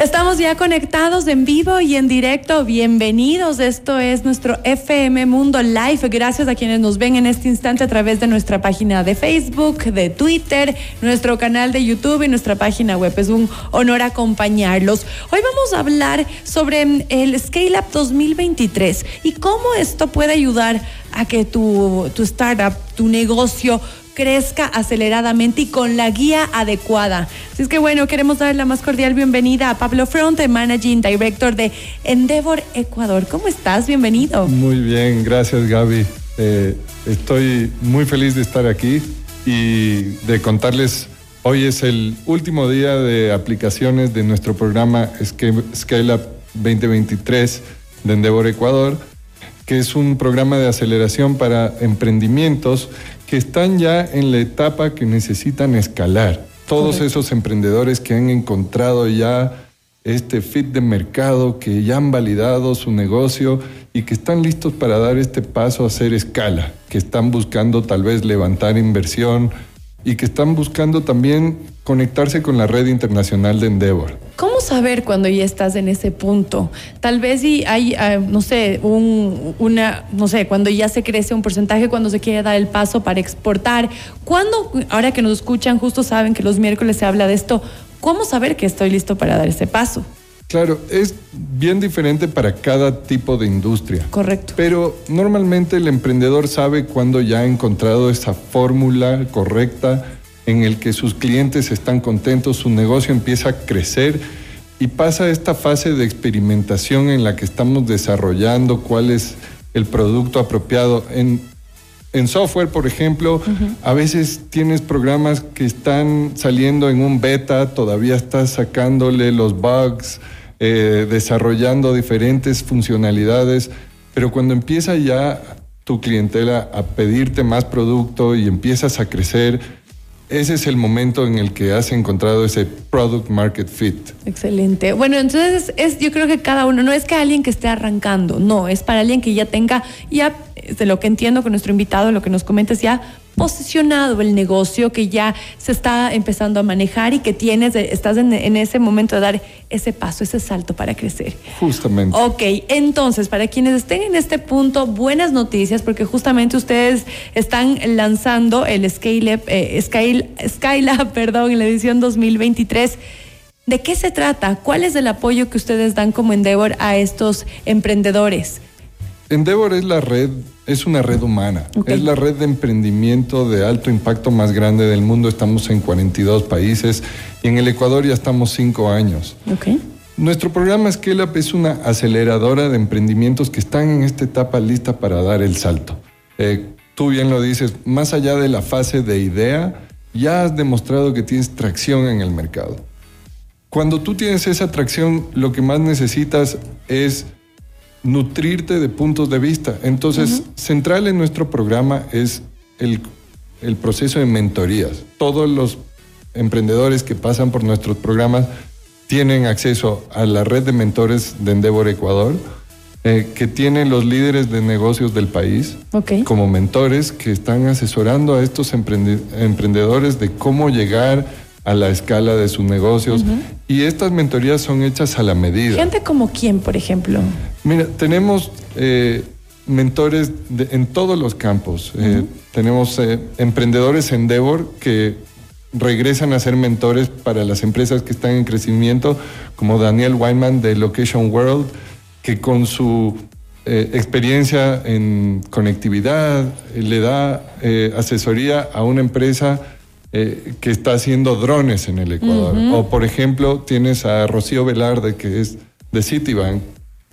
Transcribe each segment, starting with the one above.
Estamos ya conectados en vivo y en directo. Bienvenidos. Esto es nuestro FM Mundo Live. Gracias a quienes nos ven en este instante a través de nuestra página de Facebook, de Twitter, nuestro canal de YouTube y nuestra página web. Es un honor acompañarlos. Hoy vamos a hablar sobre el Scale Up 2023 y cómo esto puede ayudar a que tu, tu startup, tu negocio crezca aceleradamente y con la guía adecuada. Así es que bueno, queremos dar la más cordial bienvenida a Pablo Fronte, Managing Director de Endeavor Ecuador. ¿Cómo estás? Bienvenido. Muy bien, gracias Gaby. Eh, estoy muy feliz de estar aquí y de contarles, hoy es el último día de aplicaciones de nuestro programa Scale Up 2023 de Endeavor Ecuador que es un programa de aceleración para emprendimientos que están ya en la etapa que necesitan escalar. Todos esos emprendedores que han encontrado ya este fit de mercado, que ya han validado su negocio y que están listos para dar este paso a hacer escala, que están buscando tal vez levantar inversión y que están buscando también conectarse con la red internacional de Endeavor. ¿Cómo saber cuando ya estás en ese punto? Tal vez si hay, ah, no sé, un, una, no sé, cuando ya se crece un porcentaje, cuando se quiere dar el paso para exportar. ¿Cuándo, ahora que nos escuchan, justo saben que los miércoles se habla de esto, ¿cómo saber que estoy listo para dar ese paso? Claro, es bien diferente para cada tipo de industria. Correcto. Pero normalmente el emprendedor sabe cuando ya ha encontrado esa fórmula correcta en el que sus clientes están contentos, su negocio empieza a crecer y pasa esta fase de experimentación en la que estamos desarrollando cuál es el producto apropiado. En, en software, por ejemplo, a veces tienes programas que están saliendo en un beta, todavía estás sacándole los bugs, eh, desarrollando diferentes funcionalidades, pero cuando empieza ya tu clientela a pedirte más producto y empiezas a crecer, ese es el momento en el que has encontrado ese product market fit. Excelente. Bueno, entonces es, yo creo que cada uno, no es que alguien que esté arrancando, no, es para alguien que ya tenga, ya de lo que entiendo con nuestro invitado, lo que nos comentas ya posicionado el negocio, que ya se está empezando a manejar y que tienes, estás en, ese momento de dar ese paso, ese salto para crecer. Justamente. Ok, entonces, para quienes estén en este punto, buenas noticias, porque justamente ustedes están lanzando el Scale Up, eh, Skylab, perdón, en la edición 2023. ¿De qué se trata? ¿Cuál es el apoyo que ustedes dan como Endeavor a estos emprendedores? Endeavor es la red, es una red humana, es la red de emprendimiento de alto impacto más grande del mundo. Estamos en 42 países y en el Ecuador ya estamos cinco años. Nuestro programa Scale Up es una aceleradora de emprendimientos que están en esta etapa lista para dar el salto. Eh, tú bien lo dices, más allá de la fase de idea, ya has demostrado que tienes tracción en el mercado. Cuando tú tienes esa tracción, lo que más necesitas es nutrirte de puntos de vista. Entonces, central en nuestro programa es el, proceso de mentorías. Todos los emprendedores que pasan por nuestros programas tienen acceso a la red de mentores de Endeavor Ecuador, eh, que tienen los líderes de negocios del país como mentores que están asesorando a estos emprendedores de cómo llegar a la escala de sus negocios. Y estas mentorías son hechas a la medida. Gente como quién, por ejemplo. Mira, tenemos eh, mentores en todos los campos. Eh, tenemos eh, emprendedores Endeavor que regresan a ser mentores para las empresas que están en crecimiento, como Daniel Weinman de Location World, que con su experiencia en conectividad le da asesoría a una empresa eh, que está haciendo drones en el Ecuador. O, por ejemplo, tienes a Rocío Velarde, que es de Citibank,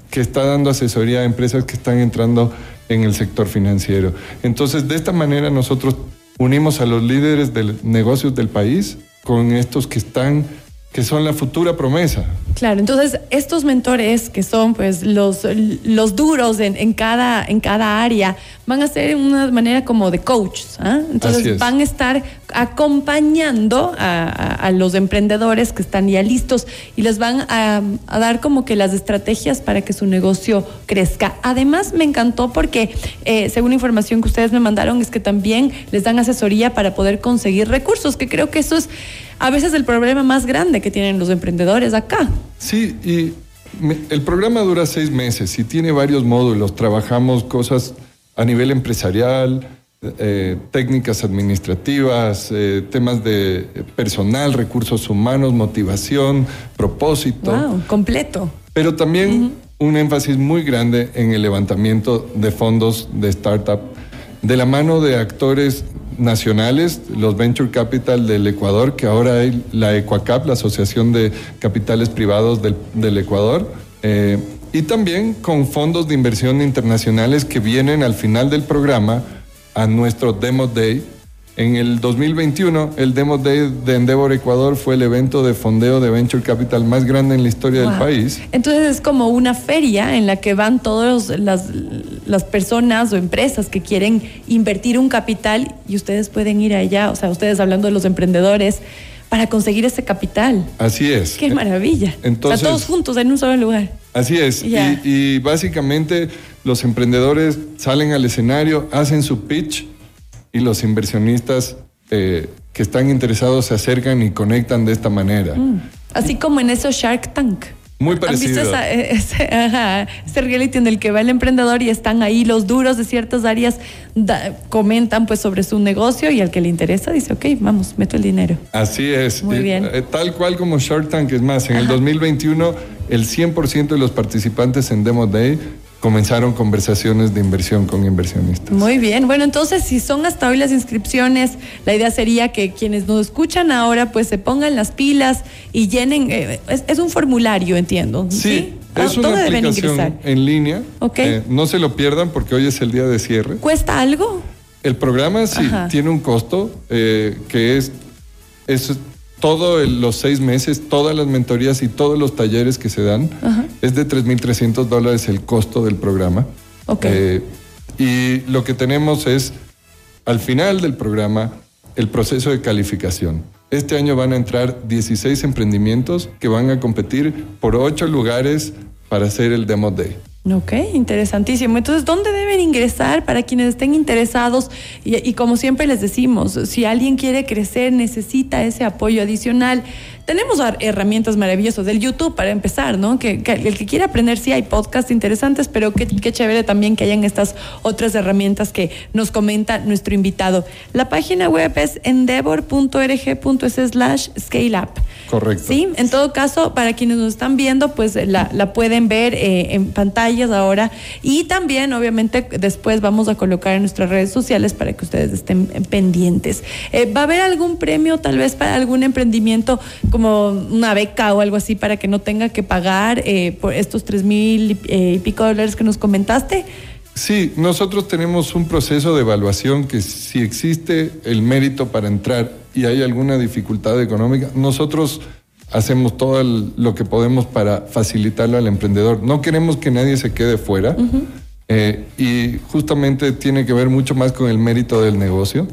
que está dando asesoría a empresas que están entrando en el sector financiero. Entonces, de esta manera nosotros unimos a los líderes de negocios del país con estos que están que son la futura promesa. Claro, entonces estos mentores que son pues los, los duros en, cada, en cada área van a ser una manera como de coaches. ¿ah? Entonces van a estar acompañando a, los emprendedores que están ya listos y les van a, dar como que las estrategias para que su negocio crezca. Además me encantó porque eh, según información que ustedes me mandaron es que también les dan asesoría para poder conseguir recursos, que creo que eso es a veces el problema más grande que tienen los emprendedores acá. Sí, y el programa dura seis meses y tiene varios módulos. Trabajamos cosas a nivel empresarial, eh, técnicas administrativas, eh, temas de personal, recursos humanos, motivación, propósito. Wow, completo. Pero también un énfasis muy grande en el levantamiento de fondos de startup de la mano de actores nacionales, los Venture Capital del Ecuador, que ahora hay la Ecuacap, la Asociación de Capitales Privados del, Ecuador, eh, y también con fondos de inversión internacionales que vienen al final del programa a nuestro Demo Day. En el 2021, el Demo Day de Endeavor Ecuador fue el evento de fondeo de Venture Capital más grande en la historia del país. Entonces es como una feria en la que van todas las, las personas o empresas que quieren invertir un capital y ustedes pueden ir allá, o sea, ustedes hablando de los emprendedores, para conseguir ese capital. Así es. Qué maravilla. Entonces, todos juntos en un solo lugar. Así es. Y, básicamente los emprendedores salen al escenario, hacen su pitch y los inversionistas eh, que están interesados se acercan y conectan de esta manera. Mm. Así como en esos Shark Tank. Muy parecido. ¿Han visto ese, reality en el que va el emprendedor y están ahí los duros de ciertas áreas, comentan pues sobre su negocio y al que le interesa dice, ok, vamos, meto el dinero. Así es. Muy bien. Eh, tal cual como Shark Tank, es más, en el 2021 el 100% de los participantes en Demo Day comenzaron conversaciones de inversión con inversionistas. Muy bien, bueno, entonces si son hasta hoy las inscripciones, la idea sería que quienes nos escuchan ahora pues se pongan las pilas y llenen, eh, es, un formulario, entiendo. Sí. Es una aplicación en línea. Okay. Eh, no se lo pierdan porque hoy es el día de cierre. ¿Cuesta algo? El programa sí tiene un costo eh, que es, es todos los seis meses, todas las mentorías y todos los talleres que se dan, es de 3.300 dólares el costo del programa. Okay. Eh, y lo que tenemos es, al final del programa, el proceso de calificación. Este año van a entrar 16 emprendimientos que van a competir por 8 lugares para hacer el Demo Day. Ok, interesantísimo. Entonces, ¿dónde deben ingresar para quienes estén interesados? Y, como siempre les decimos, si alguien quiere crecer, necesita ese apoyo adicional. Tenemos herramientas maravillosas del YouTube para empezar, ¿no? Que, el que quiera aprender, sí hay podcasts interesantes, pero qué, chévere también que hayan estas otras herramientas que nos comenta nuestro invitado. La página web es endeavor.org.slash scale up. Correcto. Sí, en todo caso, para quienes nos están viendo, pues la, la pueden ver eh, en pantallas ahora y también, obviamente, después vamos a colocar en nuestras redes sociales para que ustedes estén pendientes. Eh, ¿Va a haber algún premio tal vez para algún emprendimiento como una beca o algo así para que no tenga que pagar eh, por estos tres mil y pico dólares que nos comentaste? Sí, nosotros tenemos un proceso de evaluación que si existe el mérito para entrar y hay alguna dificultad económica, nosotros hacemos todo lo que podemos para facilitarlo al emprendedor. No queremos que nadie se quede fuera eh, y justamente tiene que ver mucho más con el mérito del negocio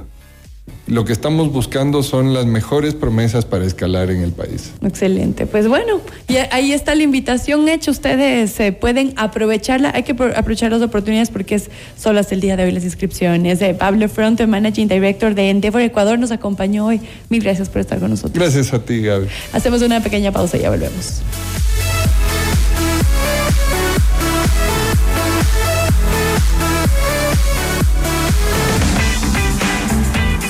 lo que estamos buscando son las mejores promesas para escalar en el país. Excelente. Pues bueno, y ahí está la invitación hecha. Ustedes se pueden aprovecharla. Hay que aprovechar las oportunidades porque es solo hasta el día de hoy las inscripciones. de Pablo Front, Managing Director de Endeavor Ecuador, nos acompañó hoy. Mil gracias por estar con nosotros. Gracias a ti, Gaby. Hacemos una pequeña pausa y ya volvemos.